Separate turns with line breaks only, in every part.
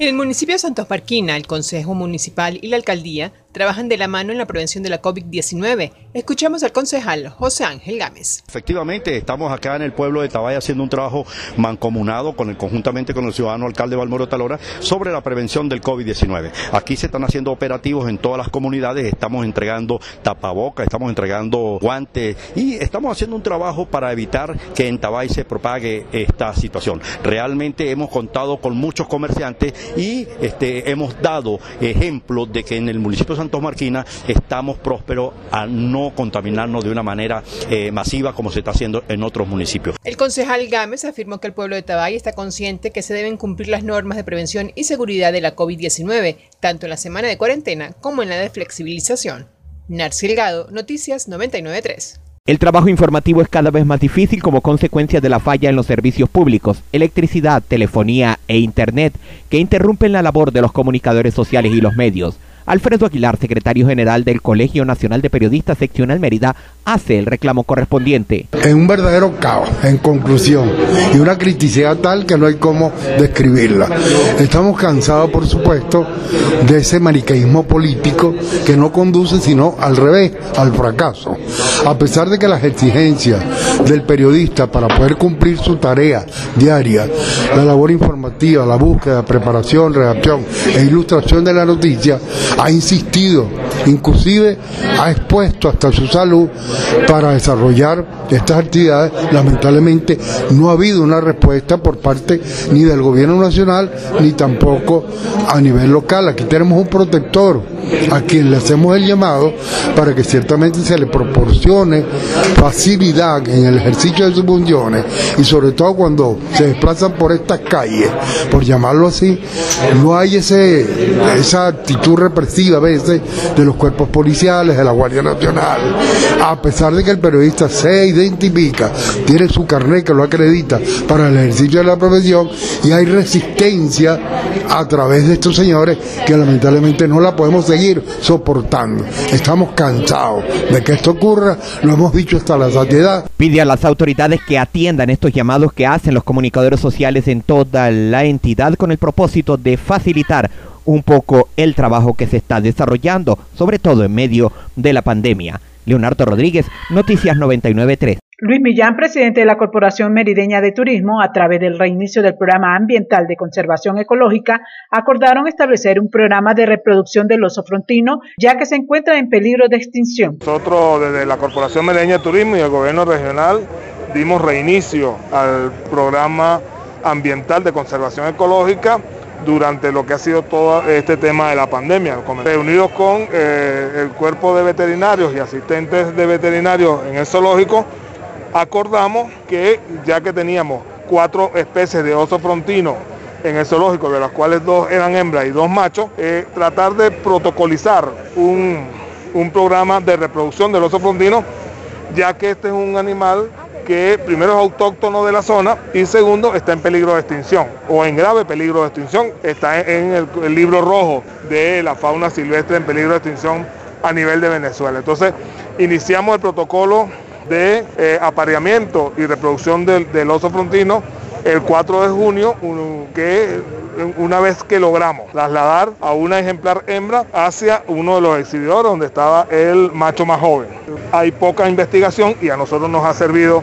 En el municipio de Santos Marquina, el Consejo Municipal y la Alcaldía trabajan de la mano en la prevención de la COVID-19. Escuchamos al concejal José Ángel Gámez.
Efectivamente, estamos acá en el pueblo de Tabay haciendo un trabajo mancomunado con el, conjuntamente con el ciudadano alcalde Valmoro Talora sobre la prevención del COVID-19. Aquí se están haciendo operativos en todas las comunidades, estamos entregando tapabocas, estamos entregando guantes y estamos haciendo un trabajo para evitar que en Tabay se propague esta situación. Realmente hemos contado con muchos comerciantes y este, hemos dado ejemplo de que en el municipio Santos Marquina estamos prósperos a no contaminarnos de una manera eh, masiva como se está haciendo en otros municipios.
El concejal Gámez afirmó que el pueblo de Tabay está consciente que se deben cumplir las normas de prevención y seguridad de la COVID-19, tanto en la semana de cuarentena como en la de flexibilización. Narci Delgado, Noticias 993.
El trabajo informativo es cada vez más difícil como consecuencia de la falla en los servicios públicos, electricidad, telefonía e Internet, que interrumpen la labor de los comunicadores sociales y los medios. Alfredo Aguilar, secretario general del Colegio Nacional de Periodistas Seccional Mérida, hace el reclamo correspondiente.
Es un verdadero caos, en conclusión, y una criticidad tal que no hay cómo describirla. Estamos cansados, por supuesto, de ese maniqueísmo político que no conduce sino al revés, al fracaso. A pesar de que las exigencias del periodista para poder cumplir su tarea diaria, la labor informativa, la búsqueda, preparación, redacción e ilustración de la noticia, ha insistido, inclusive ha expuesto hasta su salud para desarrollar estas actividades. Lamentablemente no ha habido una respuesta por parte ni del gobierno nacional ni tampoco a nivel local. Aquí tenemos un protector a quien le hacemos el llamado para que ciertamente se le proporcione facilidad en el ejercicio de sus funciones y sobre todo cuando se desplazan por estas calles, por llamarlo así, no hay ese, esa actitud represiva a veces de los cuerpos policiales, de la Guardia Nacional, a pesar de que el periodista se identifica, tiene su carnet que lo acredita para el ejercicio de la profesión y hay resistencia a través de estos señores que lamentablemente no la podemos seguir soportando. Estamos cansados de que esto ocurra, lo hemos dicho hasta la saciedad.
Pide a las autoridades que atiendan estos llamados que hacen los comunicadores sociales en toda la entidad con el propósito de facilitar un poco el trabajo que se está desarrollando, sobre todo en medio de la pandemia. Leonardo Rodríguez, Noticias 993.
Luis Millán, presidente de la Corporación Merideña de Turismo, a través del reinicio del programa ambiental de conservación ecológica, acordaron establecer un programa de reproducción del oso frontino, ya que se encuentra en peligro de extinción.
Nosotros desde la Corporación Merideña de Turismo y el gobierno regional dimos reinicio al programa ambiental de conservación ecológica durante lo que ha sido todo este tema de la pandemia. Reunidos con eh, el cuerpo de veterinarios y asistentes de veterinarios en el zoológico, acordamos que ya que teníamos cuatro especies de oso frontino en el zoológico, de las cuales dos eran hembras y dos machos, eh, tratar de protocolizar un, un programa de reproducción del oso frontino, ya que este es un animal que primero es autóctono de la zona y segundo está en peligro de extinción o en grave peligro de extinción. Está en el, libro rojo de la fauna silvestre en peligro de extinción a nivel de Venezuela. Entonces iniciamos el protocolo de eh, apareamiento y reproducción del, oso frontino el 4 de junio, que una vez que logramos trasladar a una ejemplar hembra hacia uno de los exhibidores donde estaba el macho más joven. Hay poca investigación y a nosotros nos ha servido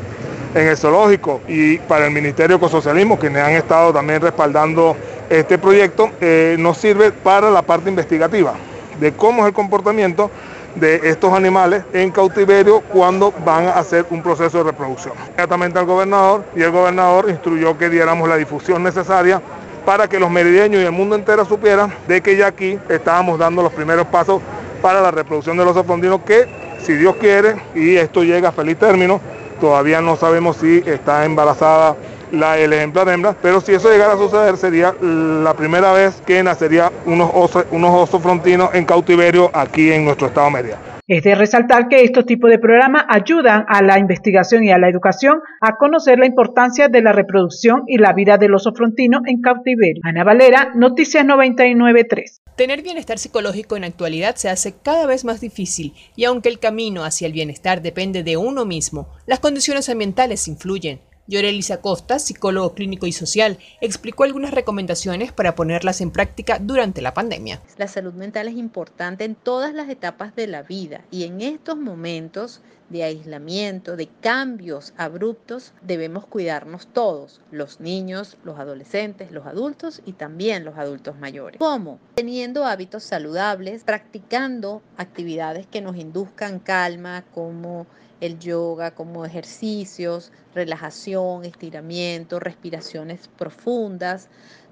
en el zoológico y para el Ministerio de Ecosocialismo, quienes han estado también respaldando este proyecto, eh, nos sirve para la parte investigativa de cómo es el comportamiento de estos animales en cautiverio cuando van a hacer un proceso de reproducción. Inmediatamente al gobernador y el gobernador instruyó que diéramos la difusión necesaria para que los merideños y el mundo entero supieran de que ya aquí estábamos dando los primeros pasos para la reproducción de los opondinos que, si Dios quiere, y esto llega a feliz término, todavía no sabemos si está embarazada la, el ejemplar hembra, pero si eso llegara a suceder sería la primera vez que nacería unos osos, unos osos frontinos en cautiverio aquí en nuestro estado Mérida.
Es de resaltar que estos tipos de programas ayudan a la investigación y a la educación a conocer la importancia de la reproducción y la vida del oso frontino en cautiverio. Ana Valera, Noticias 993.
Tener bienestar psicológico en actualidad se hace cada vez más difícil y aunque el camino hacia el bienestar depende de uno mismo, las condiciones ambientales influyen. Yorelisa Costa, psicólogo clínico y social, explicó algunas recomendaciones para ponerlas en práctica durante la pandemia.
La salud mental es importante en todas las etapas de la vida y en estos momentos de aislamiento, de cambios abruptos, debemos cuidarnos todos, los niños, los adolescentes, los adultos y también los adultos mayores. ¿Cómo? Teniendo hábitos saludables, practicando actividades que nos induzcan calma, como el yoga como ejercicios, relajación, estiramiento, respiraciones profundas.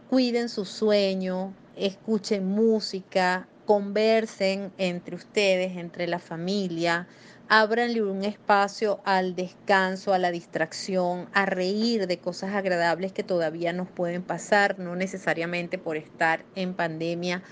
Cuiden su sueño, escuchen música, conversen entre ustedes, entre la familia, ábranle un espacio al descanso, a la distracción, a reír de cosas agradables que todavía nos pueden pasar, no necesariamente por estar en pandemia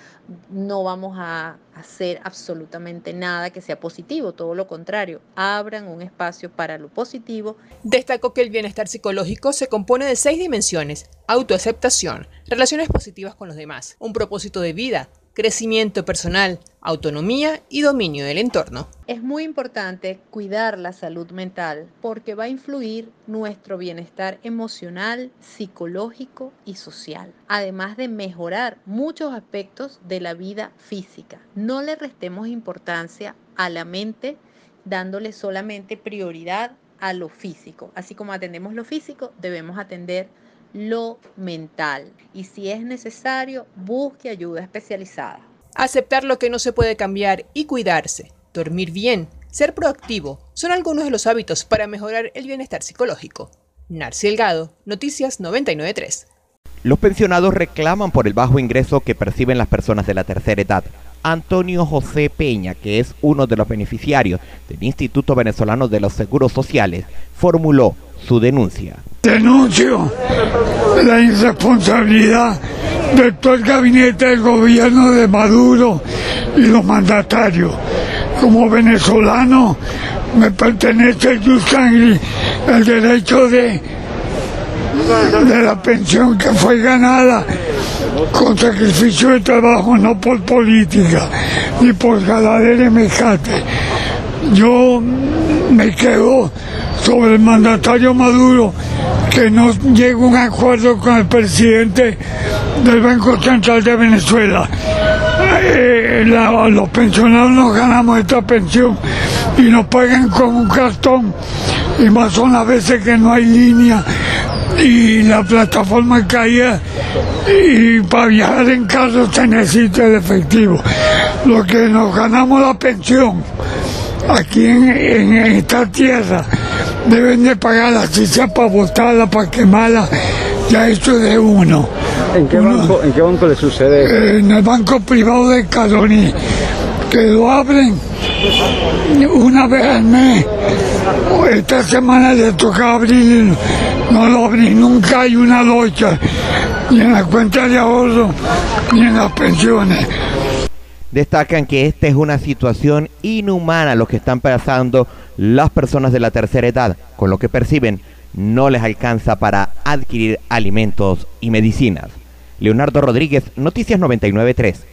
no vamos a hacer absolutamente nada que sea positivo, todo lo contrario, abran un espacio para lo positivo.
Destacó que el bienestar psicológico se compone de seis dimensiones, autoaceptación, relaciones positivas con los demás, un propósito de vida, crecimiento personal, autonomía y dominio del entorno.
Es muy importante cuidar la salud mental porque va a influir nuestro bienestar emocional, psicológico y social, además de mejorar muchos aspectos de la vida física. No le restemos importancia a la mente dándole solamente prioridad a lo físico. Así como atendemos lo físico, debemos atender lo mental y si es necesario, busque ayuda especializada.
Aceptar lo que no se puede cambiar y cuidarse, dormir bien, ser proactivo, son algunos de los hábitos para mejorar el bienestar psicológico. Narci Elgado, Noticias 993.
Los pensionados reclaman por el bajo ingreso que perciben las personas de la tercera edad. Antonio José Peña, que es uno de los beneficiarios del Instituto Venezolano de los Seguros Sociales, formuló su denuncia.
Denuncio la irresponsabilidad de todo el gabinete del gobierno de Maduro y los mandatarios. Como venezolano me pertenece el el derecho de, de la pensión que fue ganada con sacrificio de trabajo, no por política, ni por galadera y mecate. Yo me quedo sobre el mandatario Maduro que no llegue un acuerdo con el presidente del Banco Central de Venezuela. Eh, los pensionados nos ganamos esta pensión y nos pagan con un cartón y más son las veces que no hay línea y la plataforma caía y para viajar en carro se necesita el efectivo. Lo que nos ganamos la pensión aquí en esta tierra deben de pagar la chicha para botarla, para quemarla, ya hecho de uno.
¿En qué, banco, ¿En qué banco le sucede
En el banco privado de Caloní, que lo abren una vez al mes. Esta semana le toca abrir, no lo abrí, nunca hay una locha, ni en la cuenta de ahorro, ni en las pensiones
destacan que esta es una situación inhumana lo que están pasando las personas de la tercera edad, con lo que perciben no les alcanza para adquirir alimentos y medicinas. Leonardo Rodríguez, Noticias 993.